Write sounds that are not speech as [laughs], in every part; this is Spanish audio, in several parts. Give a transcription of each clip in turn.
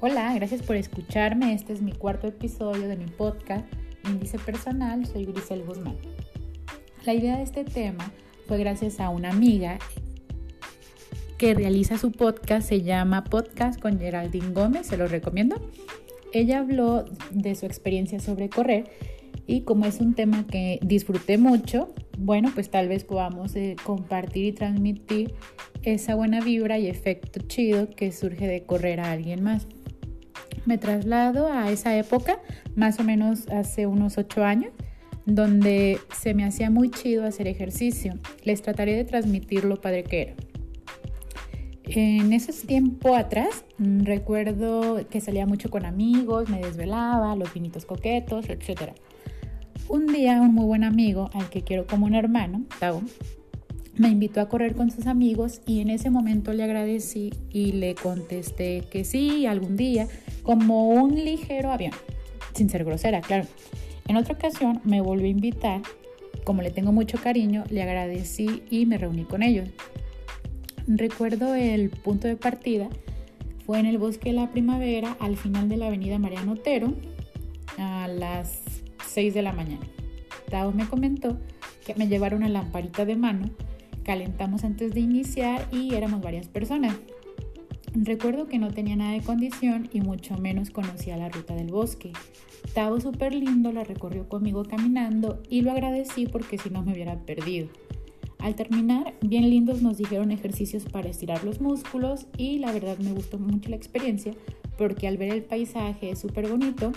Hola, gracias por escucharme. Este es mi cuarto episodio de mi podcast Índice Personal. Soy Grisel Guzmán. La idea de este tema fue gracias a una amiga que realiza su podcast. Se llama Podcast con Geraldine Gómez. Se lo recomiendo. Ella habló de su experiencia sobre correr y como es un tema que disfruté mucho, bueno, pues tal vez podamos eh, compartir y transmitir esa buena vibra y efecto chido que surge de correr a alguien más me traslado a esa época, más o menos hace unos ocho años, donde se me hacía muy chido hacer ejercicio. Les trataré de transmitir lo padre que era. En ese tiempo atrás, mm, recuerdo que salía mucho con amigos, me desvelaba, los vinitos coquetos, etc. Un día, un muy buen amigo, al que quiero como un hermano, Tao, me invitó a correr con sus amigos y en ese momento le agradecí y le contesté que sí, algún día, como un ligero avión, sin ser grosera, claro. En otra ocasión me volvió a invitar, como le tengo mucho cariño, le agradecí y me reuní con ellos. Recuerdo el punto de partida, fue en el bosque de la primavera, al final de la avenida Mariano Otero, a las 6 de la mañana. Tao me comentó que me llevaron una lamparita de mano calentamos antes de iniciar y éramos varias personas. Recuerdo que no tenía nada de condición y mucho menos conocía la ruta del bosque. Tavo súper lindo la recorrió conmigo caminando y lo agradecí porque si no me hubiera perdido. Al terminar, bien lindos nos dijeron ejercicios para estirar los músculos y la verdad me gustó mucho la experiencia porque al ver el paisaje es súper bonito.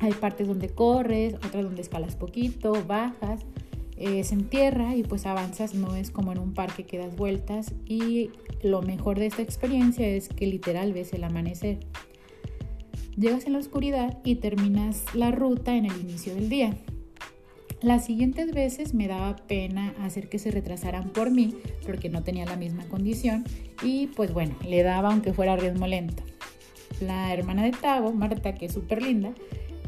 Hay partes donde corres, otras donde escalas poquito, bajas eh, se entierra y pues avanzas, no es como en un parque que das vueltas y lo mejor de esta experiencia es que literal ves el amanecer. Llegas en la oscuridad y terminas la ruta en el inicio del día. Las siguientes veces me daba pena hacer que se retrasaran por mí porque no tenía la misma condición y pues bueno, le daba aunque fuera ritmo lento. La hermana de Tavo, Marta, que es súper linda,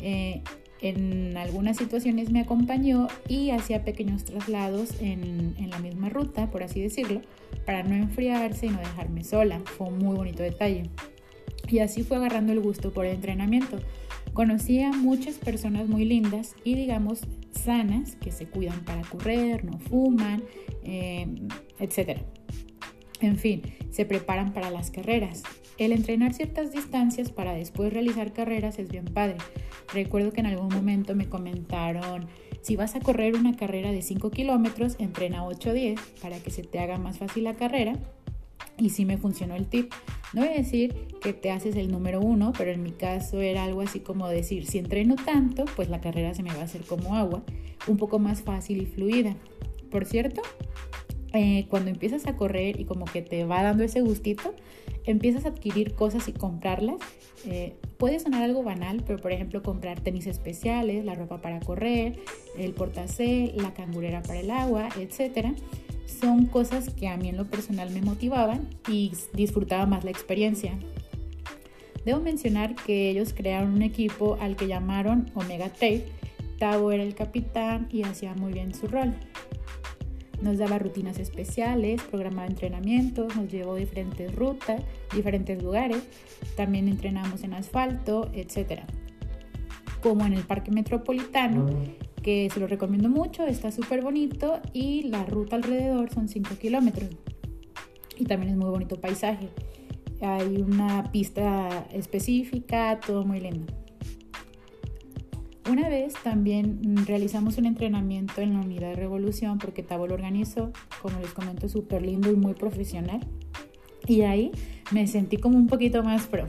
eh, en algunas situaciones me acompañó y hacía pequeños traslados en, la misma ruta, por así decirlo, para no enfriarse y no dejarme sola. Fue un muy bonito detalle. Y así fue agarrando el gusto por el entrenamiento. Conocí a muchas personas muy lindas y digamos sanas que se cuidan para correr, no fuman, eh, etc. En fin, se preparan para las carreras. El entrenar ciertas distancias para después realizar carreras es bien padre. Recuerdo que en algún momento me comentaron, si vas a correr una carrera de 5 kilómetros, entrena 8 o 10 para que se te haga más fácil la carrera. Y sí me funcionó el tip. No voy a decir que te haces el número uno, pero en mi caso era algo así como decir, si entreno tanto, pues la carrera se me va a hacer como agua, un poco más fácil y fluida. Por cierto, eh, cuando empiezas a correr y como que te va dando ese gustito, empiezas a adquirir cosas y comprarlas. Eh, puede sonar algo banal, pero por ejemplo comprar tenis especiales, la ropa para correr, el portacé, la cangurera para el agua, etc. Son cosas que a mí en lo personal me motivaban y disfrutaba más la experiencia. Debo mencionar que ellos crearon un equipo al que llamaron Omega Tape. Tavo era el capitán y hacía muy bien su rol. Nos daba rutinas especiales, programaba entrenamientos, nos llevó diferentes rutas, diferentes lugares. También entrenamos en asfalto, etc. Como en el Parque Metropolitano, que se lo recomiendo mucho, está súper bonito y la ruta alrededor son 5 kilómetros. Y también es muy bonito paisaje. Hay una pista específica, todo muy lindo. Una vez también realizamos un entrenamiento en la unidad de revolución porque Tabo lo organizó, como les comento, súper lindo y muy profesional. Y ahí me sentí como un poquito más pro,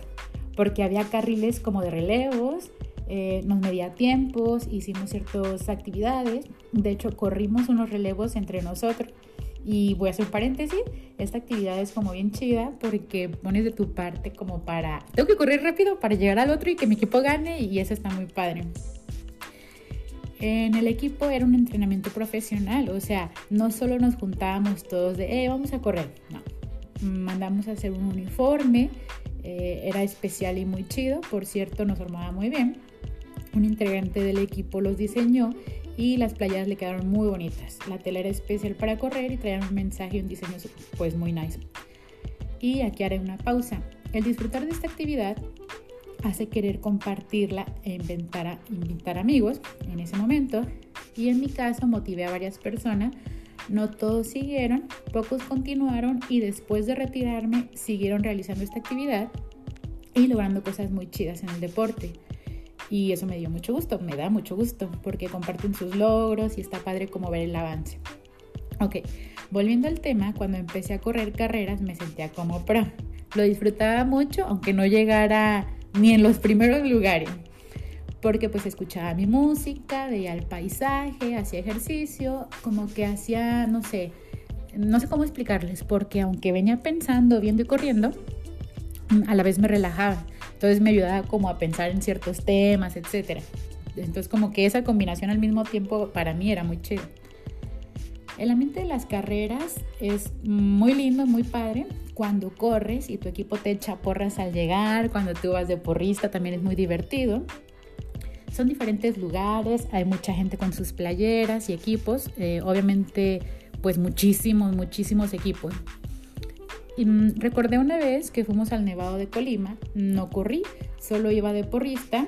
porque había carriles como de relevos, eh, nos medía tiempos, hicimos ciertas actividades, de hecho corrimos unos relevos entre nosotros. Y voy a hacer un paréntesis, esta actividad es como bien chida porque pones de tu parte como para, tengo que correr rápido para llegar al otro y que mi equipo gane y eso está muy padre. En el equipo era un entrenamiento profesional, o sea, no solo nos juntábamos todos de, eh, vamos a correr, no. Mandamos a hacer un uniforme, eh, era especial y muy chido, por cierto, nos formaba muy bien. Un integrante del equipo los diseñó y las playas le quedaron muy bonitas. La tela era especial para correr y traía un mensaje y un diseño pues muy nice. Y aquí haré una pausa. El disfrutar de esta actividad hace querer compartirla e inventar a, invitar amigos en ese momento. Y en mi caso motivé a varias personas. No todos siguieron, pocos continuaron y después de retirarme siguieron realizando esta actividad y logrando cosas muy chidas en el deporte. Y eso me dio mucho gusto, me da mucho gusto, porque comparten sus logros y está padre como ver el avance. Ok, volviendo al tema, cuando empecé a correr carreras me sentía como pro. Lo disfrutaba mucho, aunque no llegara ni en los primeros lugares, porque pues escuchaba mi música, veía el paisaje, hacía ejercicio, como que hacía, no sé, no sé cómo explicarles, porque aunque venía pensando, viendo y corriendo, a la vez me relajaba. Entonces me ayudaba como a pensar en ciertos temas, etc. Entonces como que esa combinación al mismo tiempo para mí era muy chido. El ambiente de las carreras es muy lindo, muy padre. Cuando corres y tu equipo te echa porras al llegar, cuando tú vas de porrista también es muy divertido. Son diferentes lugares, hay mucha gente con sus playeras y equipos. Eh, obviamente pues muchísimos, muchísimos equipos. Y mm, recordé una vez que fuimos al Nevado de Colima, no corrí, solo iba de porrista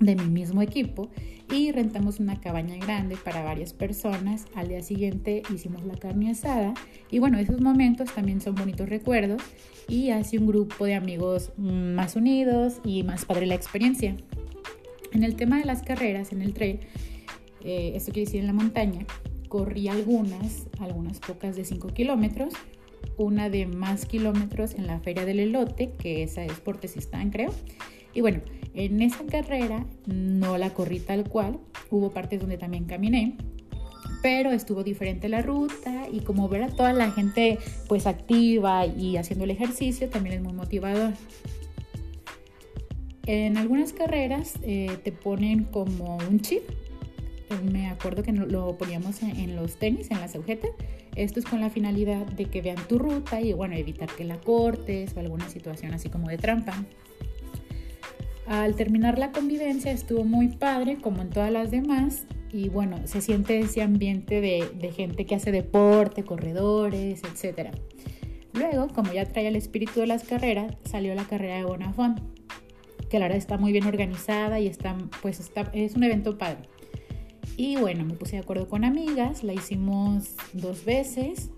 de mi mismo equipo y rentamos una cabaña grande para varias personas. Al día siguiente hicimos la carne asada y bueno, esos momentos también son bonitos recuerdos y hace un grupo de amigos más unidos y más padre la experiencia. En el tema de las carreras en el trail, eh, esto quiere decir en la montaña, corrí algunas, algunas pocas de 5 kilómetros una de más kilómetros en la Feria del Elote, que esa es por creo. Y bueno, en esa carrera no la corrí tal cual, hubo partes donde también caminé, pero estuvo diferente la ruta y como ver a toda la gente pues activa y haciendo el ejercicio también es muy motivador. En algunas carreras eh, te ponen como un chip, me acuerdo que lo poníamos en, los tenis, en las agujetas, esto es con la finalidad de que vean tu ruta y bueno, evitar que la cortes o alguna situación así como de trampa. Al terminar la convivencia estuvo muy padre como en todas las demás y bueno, se siente ese ambiente de, gente que hace deporte, corredores, etc. Luego, como ya trae el espíritu de las carreras, salió la carrera de Bonafont, que la verdad está muy bien organizada y está, pues es un evento padre. Y bueno, me puse de acuerdo con amigas, la hicimos dos veces.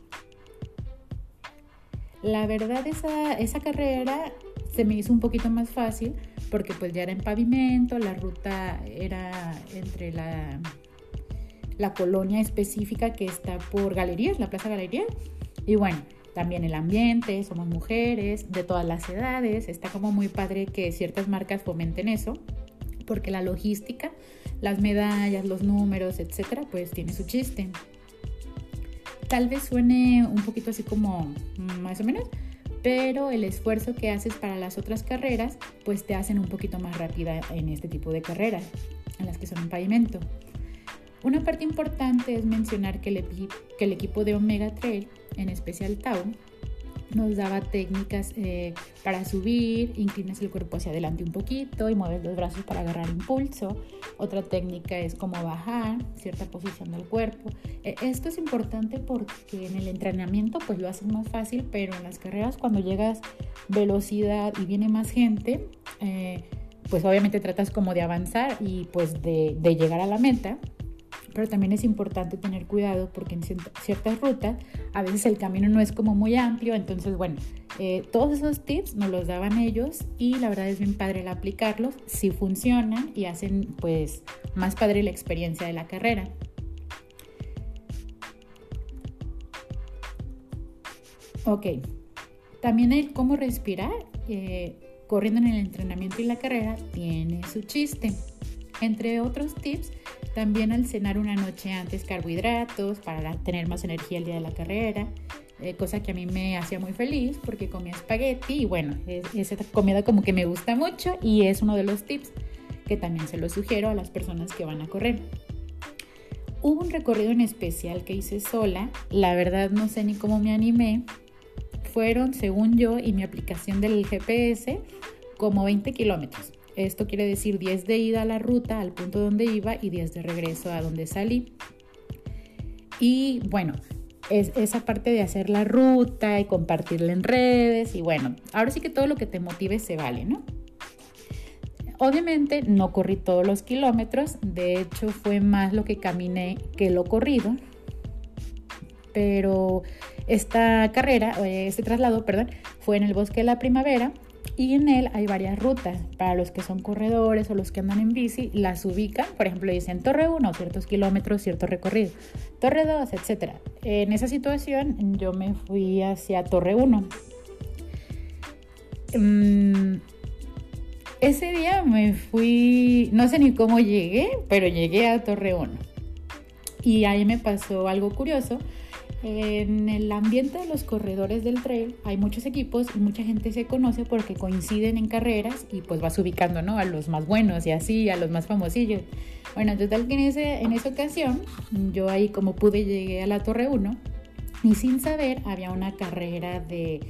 La verdad esa, esa carrera se me hizo un poquito más fácil porque pues ya era en pavimento, la ruta era entre la, la colonia específica que está por Galerías, la Plaza Galerías. Y bueno, también el ambiente, somos mujeres de todas las edades, está como muy padre que ciertas marcas fomenten eso, porque la logística las medallas, los números, etcétera, pues tiene su chiste. Tal vez suene un poquito así como más o menos, pero el esfuerzo que haces para las otras carreras, pues te hacen un poquito más rápida en este tipo de carreras, en las que son en pavimento. Una parte importante es mencionar que el, que el equipo de Omega Trail, en especial Tau, nos daba técnicas eh, para subir, inclinas el cuerpo hacia adelante un poquito y mueves los brazos para agarrar impulso. Otra técnica es cómo bajar, cierta posición del cuerpo. E, esto es importante porque en el entrenamiento pues lo haces más fácil, pero en las carreras cuando llegas velocidad y viene más gente, eh, pues obviamente tratas como de avanzar y pues de, de llegar a la meta pero también es importante tener cuidado porque en ciertas rutas a veces el camino no es como muy amplio, entonces bueno, eh, todos esos tips nos los daban ellos y la verdad es bien padre el aplicarlos, si funcionan y hacen pues más padre la experiencia de la carrera. Ok, también el cómo respirar, eh, corriendo en el entrenamiento y la carrera, tiene su chiste. Entre otros tips, también al cenar una noche antes carbohidratos para tener más energía el día de la carrera, eh, cosa que a mí me hacía muy feliz porque comía espagueti y bueno, esa comida como que me gusta mucho y es uno de los tips que también se lo sugiero a las personas que van a correr. Hubo un recorrido en especial que hice sola, la verdad no sé ni cómo me animé, fueron según yo y mi aplicación del GPS como 20 kilómetros. Esto quiere decir 10 de ida a la ruta, al punto donde iba, y 10 de regreso a donde salí. Y bueno, es esa parte de hacer la ruta y compartirla en redes. Y bueno, ahora sí que todo lo que te motive se vale, ¿no? Obviamente no corrí todos los kilómetros, de hecho fue más lo que caminé que lo corrido, pero esta carrera, este traslado, perdón, fue en el bosque de la primavera y en él hay varias rutas. Para los que son corredores o los que andan en bici, las ubican. Por ejemplo, dicen Torre 1, ciertos kilómetros, cierto recorrido. Torre 2, etc. En esa situación yo me fui hacia Torre 1. Mm, ese día me fui, no sé ni cómo llegué, pero llegué a Torre 1. Y ahí me pasó algo curioso en el ambiente de los corredores del trail hay muchos equipos y mucha gente se conoce porque coinciden en carreras y pues vas ubicando, ¿no? A los más buenos y así, a los más famosillos. Bueno, total que en, ese, en esa ocasión yo ahí como pude llegué a la Torre 1 y sin saber había una carrera de,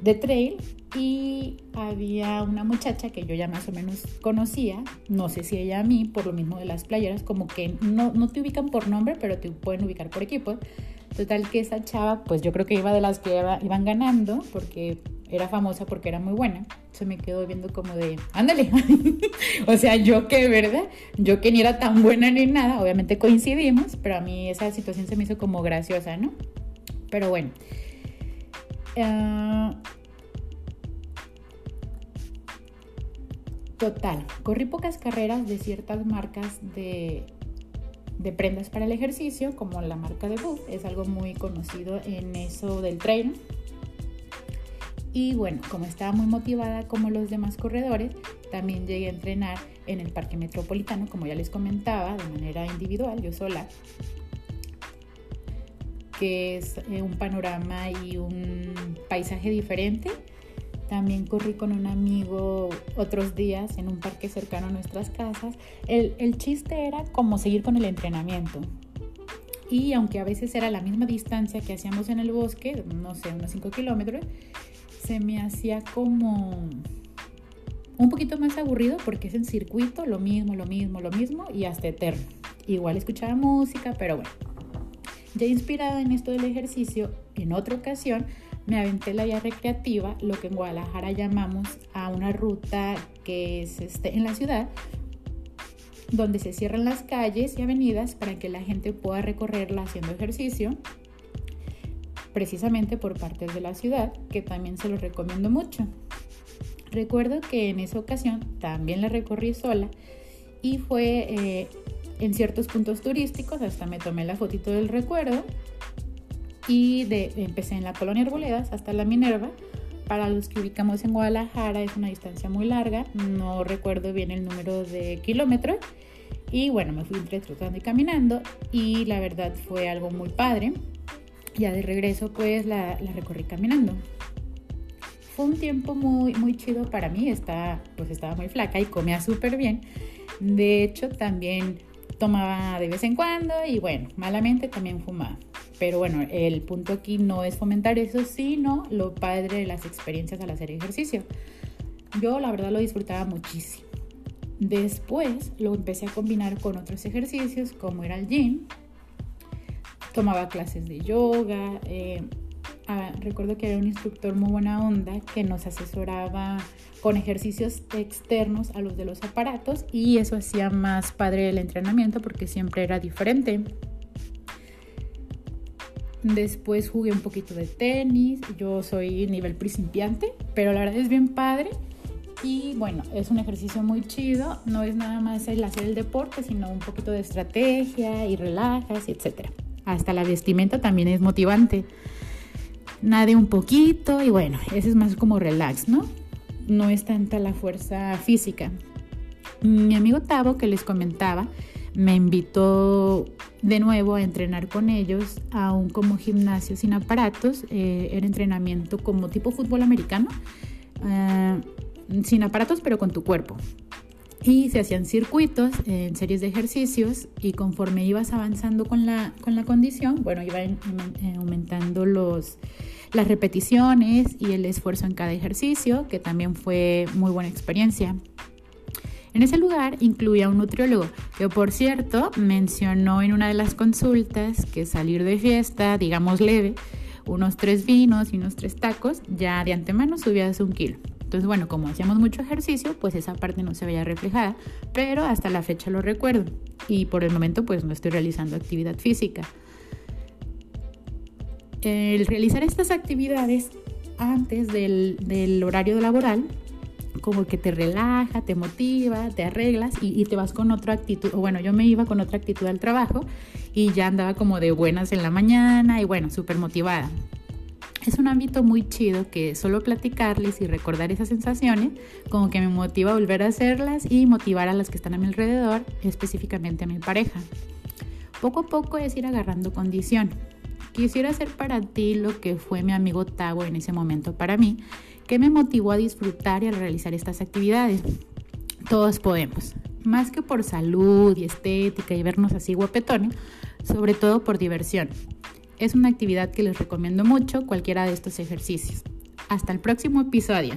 de trail y había una muchacha que yo ya más o menos conocía, no sé si ella a mí, por lo mismo de las playeras, como que no, no te ubican por nombre, pero te pueden ubicar por equipo. Total que esa chava, pues yo creo que iba de las que iban ganando, porque era famosa porque era muy buena. Se me quedó viendo como de, ándale. [laughs] o sea, yo que, ¿verdad? Yo que ni era tan buena ni nada, obviamente coincidimos, pero a mí esa situación se me hizo como graciosa, ¿no? Pero bueno. Ah, total, corrí pocas carreras de ciertas marcas de de prendas para el ejercicio, como la marca de Booth, es algo muy conocido en eso del trail. Y bueno, como estaba muy motivada como los demás corredores, también llegué a entrenar en el Parque Metropolitano, como ya les comentaba, de manera individual, yo sola, que es eh, un panorama y un paisaje diferente también corrí con un amigo otros días en un parque cercano a nuestras casas. El, el chiste era como seguir con el entrenamiento. Y aunque a veces era la misma distancia que hacíamos en el bosque, no sé, unos 5 kilómetros, se me hacía como un poquito más aburrido porque es en circuito, lo mismo, lo mismo, lo mismo y hasta eterno. Igual escuchaba música, pero bueno. Ya inspirada en esto del ejercicio, en otra ocasión me aventé la vía recreativa, lo que en Guadalajara llamamos a una ruta que es este, en la ciudad, donde se cierran las calles y avenidas para que la gente pueda recorrerla haciendo ejercicio, precisamente por partes de la ciudad, que también se lo recomiendo mucho. Recuerdo que en esa ocasión también la recorrí sola y fue eh, en ciertos puntos turísticos, hasta me tomé la fotito del recuerdo y de, empecé en la colonia Arboledas hasta la Minerva. Para los que ubicamos en Guadalajara es una distancia muy larga, no recuerdo bien el número de kilómetros. Y bueno, me fui trotando y caminando y la verdad fue algo muy padre. Ya de regreso pues la, la recorrí caminando. Fue un tiempo muy, muy chido para mí, estaba, pues estaba muy flaca y comía súper bien. De hecho también tomaba de vez en cuando y bueno, malamente también fumaba. Pero bueno, el punto aquí no es fomentar eso, sino lo padre de las experiencias al hacer ejercicio. Yo la verdad lo disfrutaba muchísimo. Después lo empecé a combinar con otros ejercicios como era el gym. Tomaba clases de yoga. Eh, ah, recuerdo que había un instructor muy buena onda que nos asesoraba con ejercicios externos a los de los aparatos y eso hacía más padre el entrenamiento porque siempre era diferente. Después jugué un poquito de tenis. Yo soy nivel principiante, pero la verdad es bien padre. Y bueno, es un ejercicio muy chido. No es nada más el hacer el deporte, sino un poquito de estrategia y relajas, etc. Hasta la vestimenta también es motivante. Nade un poquito y bueno, ese es más como relax, ¿no? No es tanta la fuerza física. Mi amigo Tavo, que les comentaba, me invitó de nuevo a entrenar con ellos a un como gimnasio sin aparatos, eh, era entrenamiento como tipo fútbol americano, eh, sin aparatos pero con tu cuerpo. Y se hacían circuitos en series de ejercicios y conforme ibas avanzando con la, con la condición, bueno, iba aumentando los, las repeticiones y el esfuerzo en cada ejercicio, que también fue muy buena experiencia. En ese lugar incluía un nutriólogo, que por cierto mencionó en una de las consultas que salir de fiesta, digamos leve, unos tres vinos y unos tres tacos, ya de antemano subías un kilo. Entonces, bueno, como hacíamos mucho ejercicio, pues esa parte no se veía reflejada, pero hasta la fecha lo recuerdo y por el momento pues no estoy realizando actividad física. El realizar estas actividades antes del, horario laboral como que te relaja, te motiva, te arreglas y, y, te vas con otra actitud. Bueno, yo me iba con otra actitud al trabajo y ya andaba como de buenas en la mañana y bueno, súper motivada. Es un ámbito muy chido que solo platicarles y recordar esas sensaciones como que me motiva a volver a hacerlas y motivar a las que están a mi alrededor, específicamente a mi pareja. Poco a poco es ir agarrando condición. Quisiera hacer para ti lo que fue mi amigo Tavo en ese momento para mí, que me motivó a disfrutar y a realizar estas actividades. Todos podemos, más que por salud y estética y vernos así guapetones, sobre todo por diversión. Es una actividad que les recomiendo mucho, cualquiera de estos ejercicios. Hasta el próximo episodio.